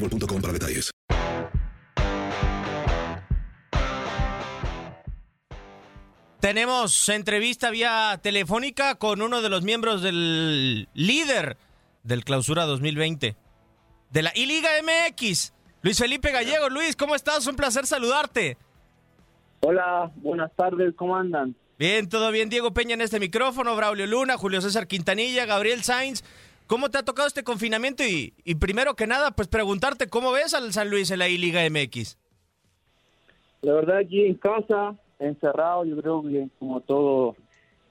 boostmobile.com para detalles. Tenemos entrevista vía telefónica con uno de los miembros del líder del Clausura 2020 de la I-Liga MX, Luis Felipe Gallego. Luis, ¿cómo estás? Un placer saludarte. Hola, buenas tardes, ¿cómo andan? Bien, todo bien. Diego Peña en este micrófono, Braulio Luna, Julio César Quintanilla, Gabriel Sainz. ¿Cómo te ha tocado este confinamiento? Y, y primero que nada, pues preguntarte, ¿cómo ves al San Luis en la I-Liga MX? La verdad, aquí en casa, encerrado, yo creo que como todo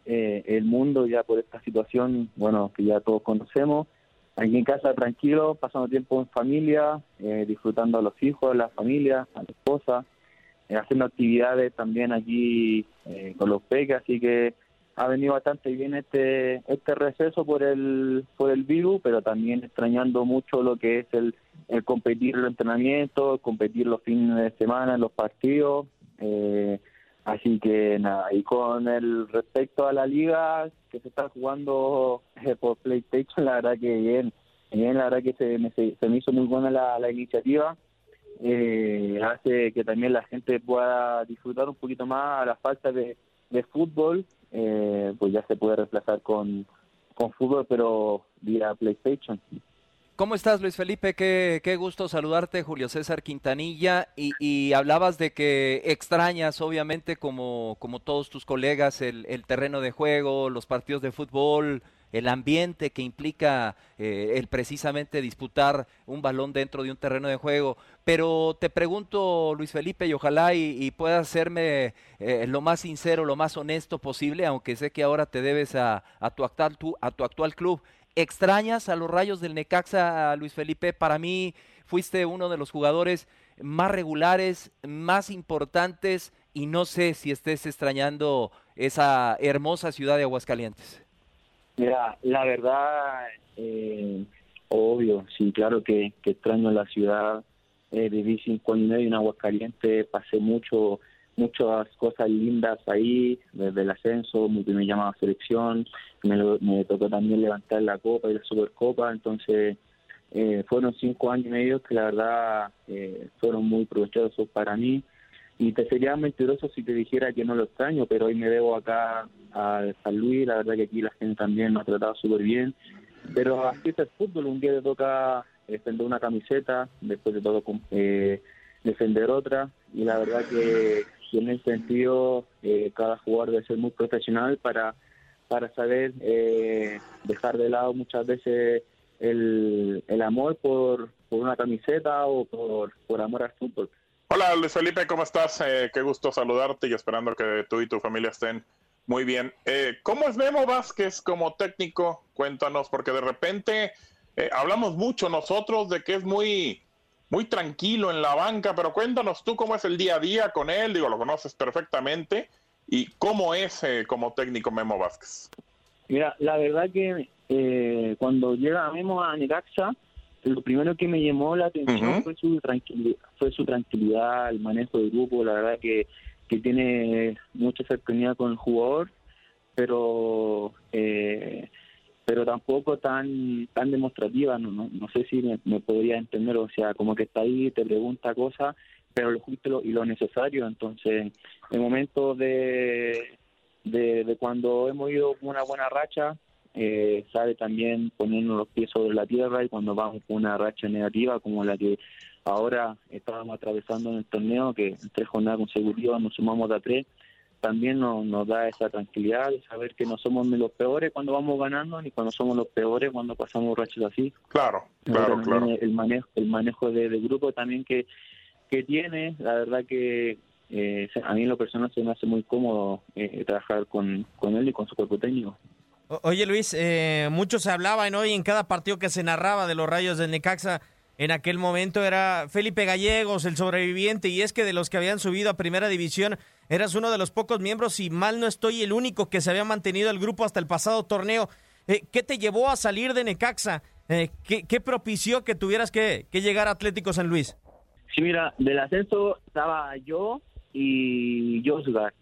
eh, el mundo ya por esta situación, bueno, que ya todos conocemos, aquí en casa tranquilo, pasando tiempo en familia, eh, disfrutando a los hijos, a la familia, a la esposa, eh, haciendo actividades también aquí eh, con los peques, así que ha venido bastante bien este este receso por el por el virus, pero también extrañando mucho lo que es el, el competir los entrenamientos, competir los fines de semana los partidos. Eh, así que nada, y con el respecto a la liga que se está jugando eh, por PlayStation, la verdad que bien, bien, la verdad que se me, se, se me hizo muy buena la, la iniciativa. Eh, hace que también la gente pueda disfrutar un poquito más a la falta de, de fútbol eh, pues ya se puede reemplazar con, con fútbol, pero vía PlayStation. ¿Cómo estás, Luis Felipe? Qué, qué gusto saludarte, Julio César Quintanilla. Y, y, hablabas de que extrañas, obviamente, como, como todos tus colegas, el, el terreno de juego, los partidos de fútbol, el ambiente que implica eh, el precisamente disputar un balón dentro de un terreno de juego. Pero te pregunto, Luis Felipe, y ojalá y, puedas serme eh, lo más sincero, lo más honesto posible, aunque sé que ahora te debes a, a, tu, actual, tu, a tu actual club. ¿Extrañas a los rayos del Necaxa, Luis Felipe? Para mí fuiste uno de los jugadores más regulares, más importantes, y no sé si estés extrañando esa hermosa ciudad de Aguascalientes. Mira, la verdad, eh, obvio, sí, claro que, que extraño la ciudad. Eh, viví cinco años y medio en Aguascalientes, pasé mucho, muchas cosas lindas ahí, desde el ascenso, me, me llamaba selección, me, lo, me tocó también levantar la Copa y la Supercopa, entonces eh, fueron cinco años y medio que la verdad eh, fueron muy provechosos para mí y te sería mentiroso si te dijera que no lo extraño, pero hoy me debo acá a San Luis, la verdad que aquí la gente también me ha tratado súper bien, pero así es el fútbol, un día te toca defender una camiseta, después te toca eh, defender otra, y la verdad que, que en ese sentido eh, cada jugador debe ser muy profesional para, para saber eh, dejar de lado muchas veces el, el amor por, por una camiseta o por, por amor al fútbol. Hola Luis Felipe, ¿cómo estás? Eh, qué gusto saludarte y esperando que tú y tu familia estén muy bien. Eh, ¿Cómo es Memo Vázquez como técnico? Cuéntanos, porque de repente Eh, hablamos mucho nosotros de que es muy, muy tranquilo en la banca, pero cuéntanos tú cómo es el día a día con él, digo, lo conoces perfectamente, y cómo es eh, como técnico Memo Vázquez. Mira, la verdad que eh, cuando llega Memo a Necaxa, lo primero que me llamó la atención fue su tranquilidad, fue su tranquilidad, el manejo del grupo, la verdad que, que tiene mucha cercanía con el jugador, pero eh, pero tampoco tan tan demostrativa, no, no, no sé si me, podría entender, o sea, como que está ahí, te pregunta cosas, pero lo justo y lo necesario, entonces en momentos de, de, cuando hemos ido con una buena racha, eh, sabe también poniendo los pies sobre la tierra y cuando vamos con una racha negativa como la que ahora estábamos atravesando en el torneo, que en tres jornadas consecutivas nos sumamos a tres, también nos, nos da esa tranquilidad de saber que no somos ni los peores cuando vamos ganando ni cuando somos los peores cuando pasamos rachas así. Claro, claro, claro. El manejo, el manejo de, grupo también que, que tiene, la verdad que eh, a mí en lo personal se me hace muy cómodo eh, trabajar con, con él y con su cuerpo técnico. Oye Luis, eh, mucho se hablaba hoy en cada partido que se narraba de los rayos de Necaxa en aquel momento era Felipe Gallegos, el sobreviviente, y es que de los que habían subido a primera división, eras uno de los pocos miembros, y mal no estoy, el único que se había mantenido el grupo hasta el pasado torneo. Eh, ¿Qué te llevó a salir de Necaxa? Eh, ¿qué, propició que tuvieras que, llegar a Atlético San Luis? Sí, mira, del ascenso estaba yo y Josgar.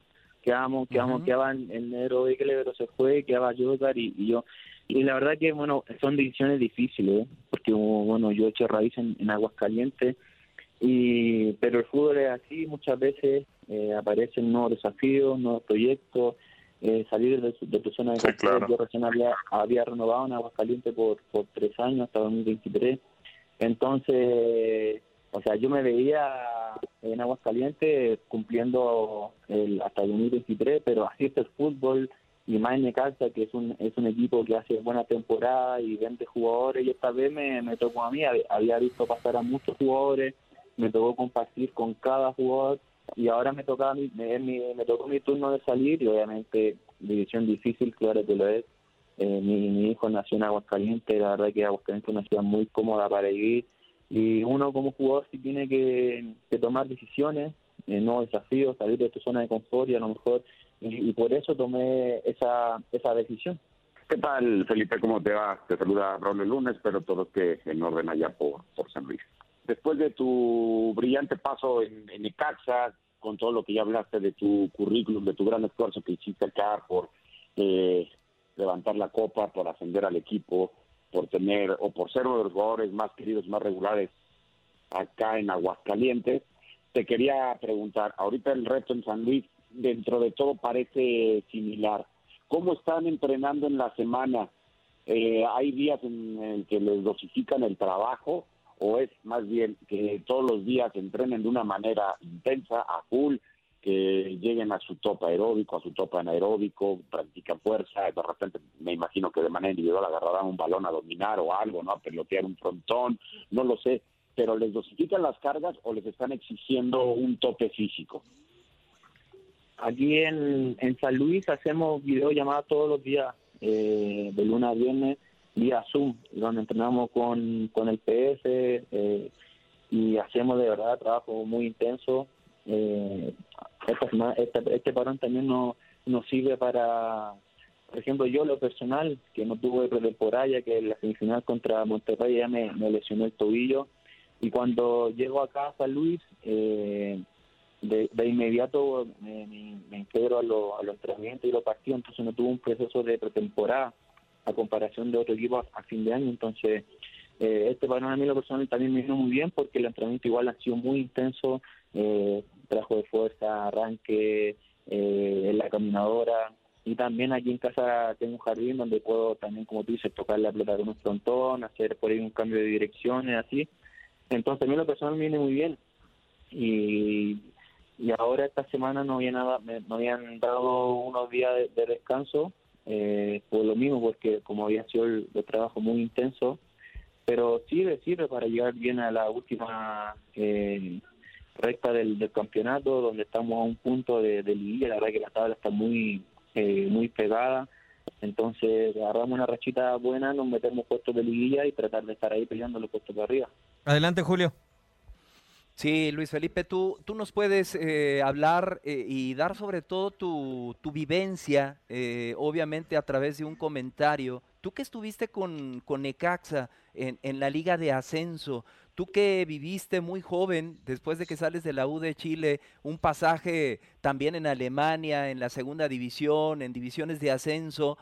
Quedamos, quedamos, uh quedaban en enero pero se fue, quedaba Josgar y, y yo. Y la verdad que, bueno, son decisiones difíciles, ¿eh? porque, bueno, yo he hecho raíz en, en Aguascalientes, y, pero el fútbol es así, muchas veces eh, aparecen nuevos desafíos, nuevos proyectos, eh, salir de, tu zona de confort. Yo recién había, había renovado en Aguascalientes por, por tres años, hasta 2023. Entonces, o sea, yo me veía en Aguascalientes cumpliendo el, hasta el 2023, pero así es el fútbol, y más en Necaxa, que es un, es un equipo que hace buena temporada y vende jugadores, y esta vez me, me tocó a mí, había visto pasar a muchos jugadores, me tocó compartir con cada jugador, y ahora me toca mi, me, me, tocó mi turno de salir, y obviamente división difícil, claro que lo es, eh, mi, mi, hijo nació en Aguascalientes, la verdad que Aguascalientes es una ciudad muy cómoda para vivir, y uno como jugador sí tiene que, tomar decisiones, eh, no desafíos, salir de tu zona de confort y a lo mejor y, por eso tomé esa, esa decisión. ¿Qué tal, Felipe? ¿Cómo te va? Te saluda Raúl Lunes, pero todo que en orden allá por, por San Luis. Después de tu brillante paso en, en Necaxa, con todo lo que ya hablaste de tu currículum, de tu gran esfuerzo que hiciste acá por eh, levantar la copa, por ascender al equipo, por tener o por ser uno de los jugadores más queridos, más regulares acá en Aguascalientes, te quería preguntar, ahorita el reto en San Luis dentro de todo parece similar. ¿Cómo están entrenando en la semana? Eh, ¿Hay días en, que les dosifican el trabajo o es más bien que todos los días entrenen de una manera intensa, a full, que lleguen a su tope aeróbico, a su tope anaeróbico, practican fuerza, de repente me imagino que de manera individual agarrarán un balón a dominar o algo, ¿no? A pelotear un frontón, no lo sé, pero ¿les dosifican las cargas o les están exigiendo un tope físico? Aquí en, en San Luis hacemos videollamadas todos los días, eh, de lunes a viernes, vía Zoom, donde entrenamos con, con el PS eh, y hacemos de verdad trabajo muy intenso. Eh, este, parón también nos, nos sirve para, por ejemplo, yo lo personal, que no tuve pretemporada, ya que en la semifinal contra Monterrey ya me, me lesionó el tobillo, y cuando llego acá a San Luis, eh, de, inmediato me, me, a, lo, a los entrenamientos y los partidos, entonces no tuve un proceso de pretemporada a comparación de otro equipo a, fin de año, entonces eh, este para a mí lo personal también me vino muy bien porque el entrenamiento igual ha sido muy intenso, eh, trabajo de fuerza, arranque, eh, en la caminadora y también aquí en casa tengo un jardín donde puedo también, como tú dices, tocar la pelota con un frontón, hacer por ahí un cambio de direcciones, así. Entonces a mí lo personal me viene muy bien. Y y ahora esta semana no había nada, me, habían dado unos días de, descanso eh, por lo mismo, porque como había sido el, trabajo muy intenso, pero sirve, sirve para llegar bien a la última eh, recta del, campeonato, donde estamos a un punto de, de la verdad que la tabla está muy, eh, muy pegada, Entonces, agarramos una rachita buena, nos metemos puestos de liguilla y tratar de estar ahí peleando los puestos de arriba. Adelante, Julio. Sí, Luis Felipe, tú, tú nos puedes eh, hablar eh, y dar sobre todo tu, tu vivencia, eh, obviamente a través de un comentario. Tú que estuviste con, con Necaxa en, en, la Liga de Ascenso, tú que viviste muy joven, después de que sales de la U de Chile, un pasaje también en Alemania, en la segunda división, en divisiones de ascenso,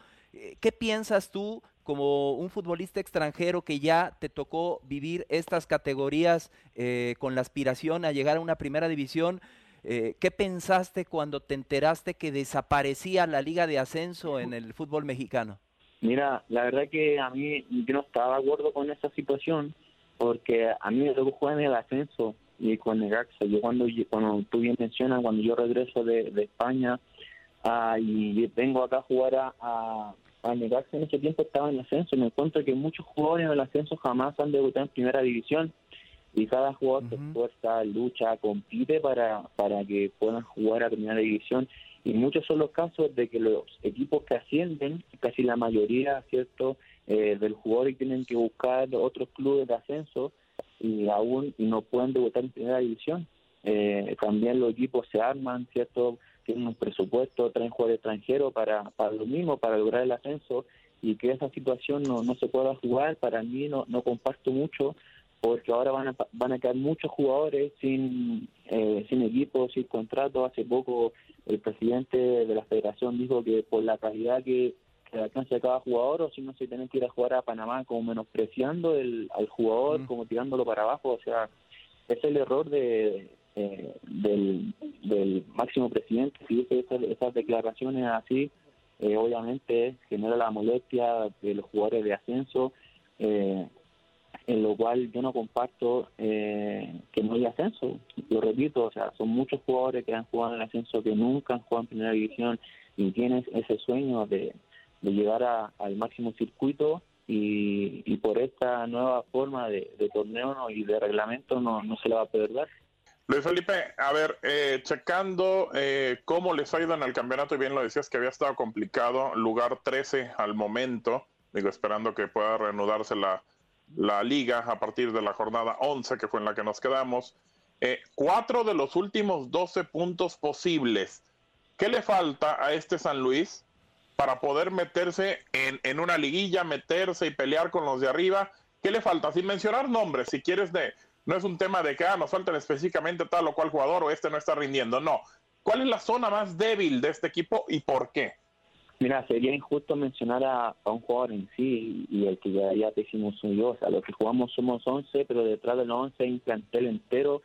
¿qué piensas tú como un futbolista extranjero que ya te tocó vivir estas categorías eh, con la aspiración a llegar a una primera división, eh, ¿qué pensaste cuando te enteraste que desaparecía la liga de ascenso en el fútbol mexicano? Mira, la verdad que a mí yo no estaba de acuerdo con esa situación porque a mí me tocó jugar en el ascenso y con Necaxa. Yo cuando, cuando tú bien mencionas, cuando yo regreso de, de España uh, y vengo acá a jugar a a negarse en ese tiempo estaba en ascenso. Me encuentro que muchos jugadores en el ascenso jamás han debutado en primera división y cada jugador se esfuerza, lucha, compite para, para que puedan jugar a primera división. Y muchos son los casos de que los equipos que ascienden, casi la mayoría, ¿cierto?, eh, del jugador tienen que buscar otros clubes de ascenso y aún y no pueden debutar en primera división. Eh, también los equipos se arman, ¿cierto?, tienen un presupuesto, traen jugadores extranjeros para, para lo mismo, para lograr el ascenso y que esa situación no, no se pueda jugar, para mí no, no comparto mucho porque ahora van a, van a quedar muchos jugadores sin, eh, sin equipo, sin contrato. Hace poco el presidente de la federación dijo que por la calidad que, que alcanza cada jugador, o si no se tienen que ir a jugar a Panamá como menospreciando el, al jugador, como tirándolo para abajo. O sea, es el error de, eh, del, del máximo presidente, si dice esas, esas declaraciones así, eh, obviamente genera la molestia de los jugadores de ascenso, eh, en lo cual yo no comparto eh, que no haya ascenso. Lo repito, o sea, son muchos jugadores que han jugado en el ascenso que nunca han jugado en primera división y tienen ese sueño de, de llegar a, al máximo circuito y, por esta nueva forma de, torneo ¿no? y de reglamento no, no se la va a perder. Luis Felipe, a ver, eh, checando eh, cómo les ha ido en el campeonato, y bien lo decías que había estado complicado, lugar 13 al momento, digo, esperando que pueda reanudarse la, la liga a partir de la jornada 11, que fue en la que nos quedamos. Eh, cuatro de los últimos 12 puntos posibles. ¿Qué le falta a este San Luis para poder meterse en, en una liguilla, meterse y pelear con los de arriba? ¿Qué le falta? Sin mencionar nombres, si quieres, de no es un tema de que ah, nos faltan específicamente tal o cual jugador o este no está rindiendo. No. ¿Cuál es la zona más débil de este equipo y por qué? Mira, sería injusto mencionar a, un jugador en sí y el que ya, ya te hicimos yo. O sea, los que jugamos somos 11, pero detrás de los 11 hay un plantel entero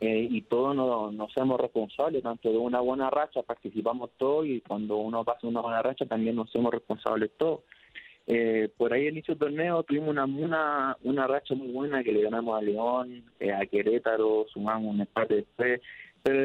eh, y todos nos, nos somos responsables, tanto de una buena racha, participamos todos y cuando uno pasa una buena racha también nos somos responsables todos. Eh, por ahí el inicio del torneo tuvimos una, una, una racha muy buena que le ganamos a León, eh, a Querétaro, sumamos un empate después, pero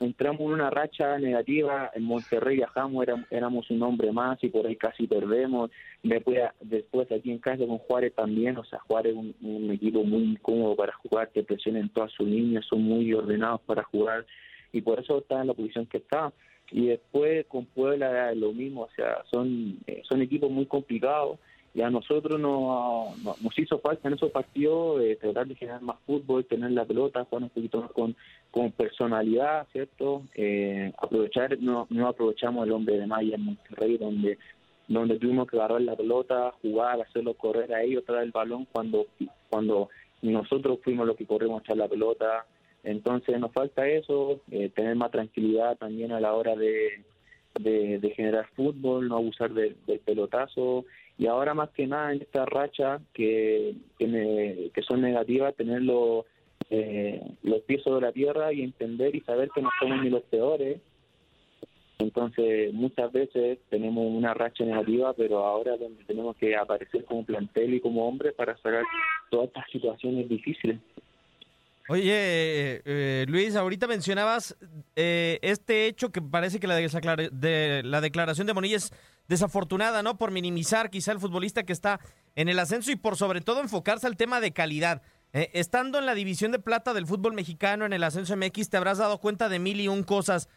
entramos en una racha negativa, en Monterrey viajamos, éramos, un hombre más y por ahí casi perdemos, después, después aquí en casa con Juárez también, o sea, Juárez es un, equipo muy incómodo para jugar, que presionan todas sus líneas, son muy ordenados para jugar y por eso está en la posición que está. Y después con Puebla lo mismo, o sea, son, eh, son equipos muy complicados y a nosotros no, nos hizo falta en esos partidos eh, tratar de generar más fútbol, tener la pelota, jugar un poquito más con, con personalidad, ¿cierto? Eh, aprovechar, no, no aprovechamos el hombre de Maya en Monterrey, donde donde tuvimos que agarrar la pelota, jugar, hacerlo correr a ellos, traer el balón cuando cuando nosotros fuimos los que corrimos echar la pelota, entonces nos falta eso, eh, tener más tranquilidad también a la hora de, de, generar fútbol, no abusar del pelotazo y ahora más que nada en esta racha que, que, que son negativas, tener los, eh, los pies sobre la tierra y entender y saber que no somos ni los peores. Entonces muchas veces tenemos una racha negativa, pero ahora donde tenemos que aparecer como plantel y como hombre para sacar todas estas situaciones difíciles. Oye, eh, Luis, ahorita mencionabas eh, este hecho que parece que la, de, la declaración de Monilla es desafortunada, ¿no? Por minimizar quizá el futbolista que está en el ascenso y por sobre todo enfocarse al tema de calidad. Eh, estando en la división de plata del fútbol mexicano en el ascenso MX, te habrás dado cuenta de mil y un cosas.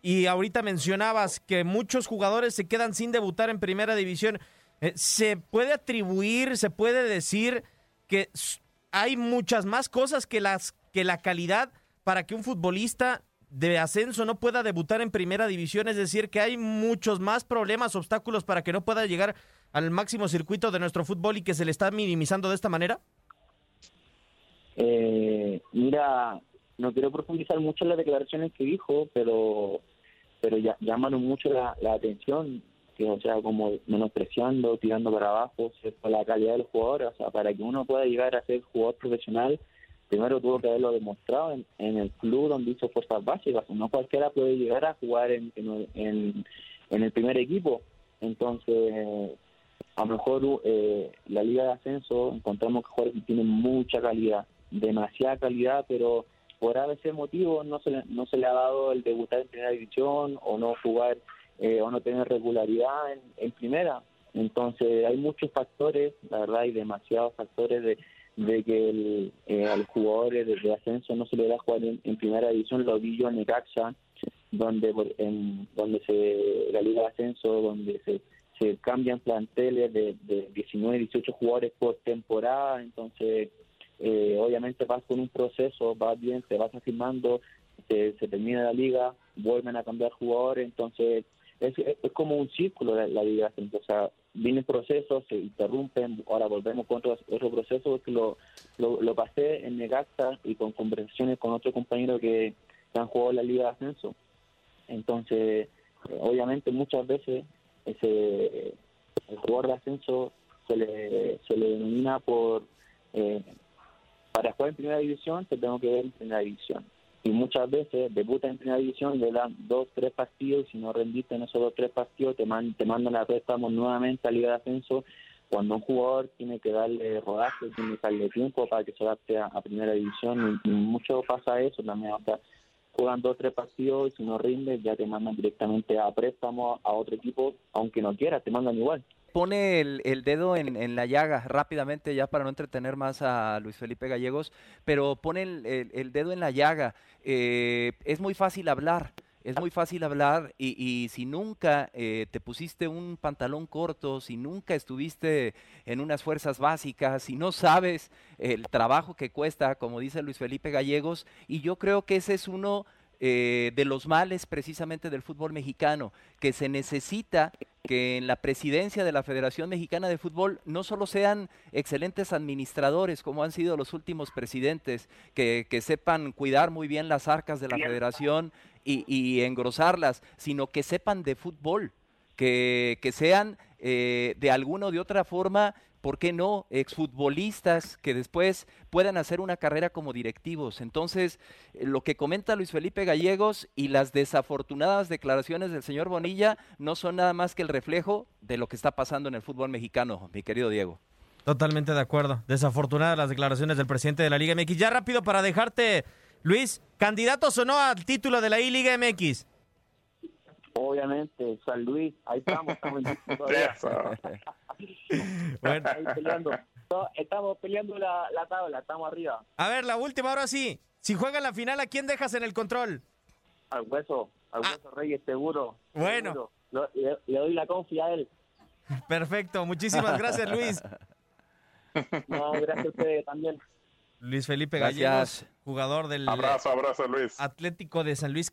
y ahorita mencionabas que muchos jugadores se quedan sin debutar en primera división. Eh, ¿Se puede atribuir, se puede decir que hay muchas más cosas que, las, que la calidad para que un futbolista de ascenso no pueda debutar en primera división? Es decir, que hay muchos más problemas, obstáculos para que no pueda llegar al máximo circuito de nuestro fútbol y que se le está minimizando de esta manera. Eh, mira, no quiero profundizar mucho en las declaraciones que dijo, pero pero ya, llamaron mucho la, atención, que o sea, como menospreciando, tirando para abajo, la calidad del jugador, o sea, para que uno pueda llegar a ser jugador profesional, primero tuvo que haberlo demostrado en, en el club donde hizo fuerzas básicas, no cualquiera puede llegar a jugar en, en, en el primer equipo, entonces a lo mejor eh, la liga de ascenso encontramos que jugadores tienen mucha calidad, demasiada calidad, pero por a veces motivo no se le, no se le ha dado el debutar en primera división o no jugar eh, o no tener regularidad en, primera. Entonces hay muchos factores, la verdad hay demasiados factores de, de que el, eh, a los jugadores de ascenso no se le da jugar en, primera división, lo vi yo en Necaxa, donde en, donde se la liga de ascenso, donde se, se cambian planteles de, de 19, 18 jugadores por temporada, entonces eh, obviamente vas con un proceso, vas bien, te vas afirmando, se, termina la liga, vuelven a cambiar jugadores, entonces es, es como un círculo la, liga, o sea, vienen procesos, se interrumpen, ahora volvemos con otro, otro proceso, que lo, lo, pasé en Negaxa y con conversaciones con otro compañero que, han jugado la liga de ascenso. Entonces, obviamente muchas veces ese el jugador de ascenso se le, se le denomina por eh, para jugar en primera división te tengo que ver en primera división. Y muchas veces debuta en primera división, le dan dos, tres partidos y si no rendiste en esos dos, tres partidos te, te mandan a préstamo nuevamente a Liga de Ascenso cuando un jugador tiene que darle rodaje, tiene que darle tiempo para que se adapte a, primera división y, mucho pasa eso también, o sea, juegan dos tres partidos y si no rinde ya te mandan directamente a préstamo a otro equipo, aunque no quieras, te mandan igual pone el, dedo en, la llaga rápidamente, ya para no entretener más a Luis Felipe Gallegos, pero pone el, dedo en la llaga. Eh, es muy fácil hablar. Es muy fácil hablar y, si nunca eh, te pusiste un pantalón corto, si nunca estuviste en unas fuerzas básicas, si no sabes el trabajo que cuesta, como dice Luis Felipe Gallegos, y yo creo que ese es uno eh, de los males precisamente del fútbol mexicano, que se necesita que en la presidencia de la Federación Mexicana de Fútbol no solo sean excelentes administradores como han sido los últimos presidentes, que, sepan cuidar muy bien las arcas de la federación y, engrosarlas, sino que sepan de fútbol, que, sean eh, de alguna o de otra forma ¿por qué no? Exfutbolistas que después puedan hacer una carrera como directivos. Entonces, eh, lo que comenta Luis Felipe Gallegos y las desafortunadas declaraciones del señor Bonilla no son nada más que el reflejo de lo que está pasando en el fútbol mexicano, mi querido Diego. Totalmente de acuerdo. Desafortunadas las declaraciones del presidente de la Liga MX. Ya rápido para dejarte, Luis, ¿candidatos o no al título de la I-Liga MX? Obviamente, San Luis, ahí estamos, estamos bueno. peleando. estamos peleando la, tabla, estamos arriba. A ver, la última, ahora sí. Si juega la final, ¿a quién dejas en el control? Al hueso, al ah. hueso Reyes, seguro. Bueno. Le, doy la confía a él. Perfecto, muchísimas gracias, Luis. No, gracias a ustedes también. Luis Felipe Gallegos, jugador del abrazo, abrazo, Luis. Atlético de San Luis.